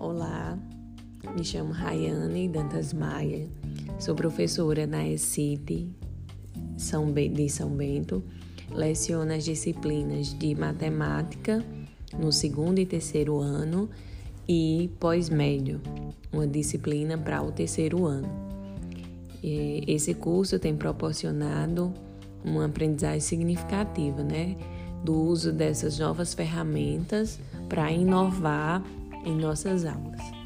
Me chamo Rayane Dantas Maia, sou professora na ECIT de São Bento, leciono as disciplinas de matemática no segundo e terceiro ano e pós-médio, uma disciplina para o terceiro ano. Esse curso tem proporcionado uma aprendizagem significativa, né? Do uso dessas novas ferramentas para inovar em nossas aulas.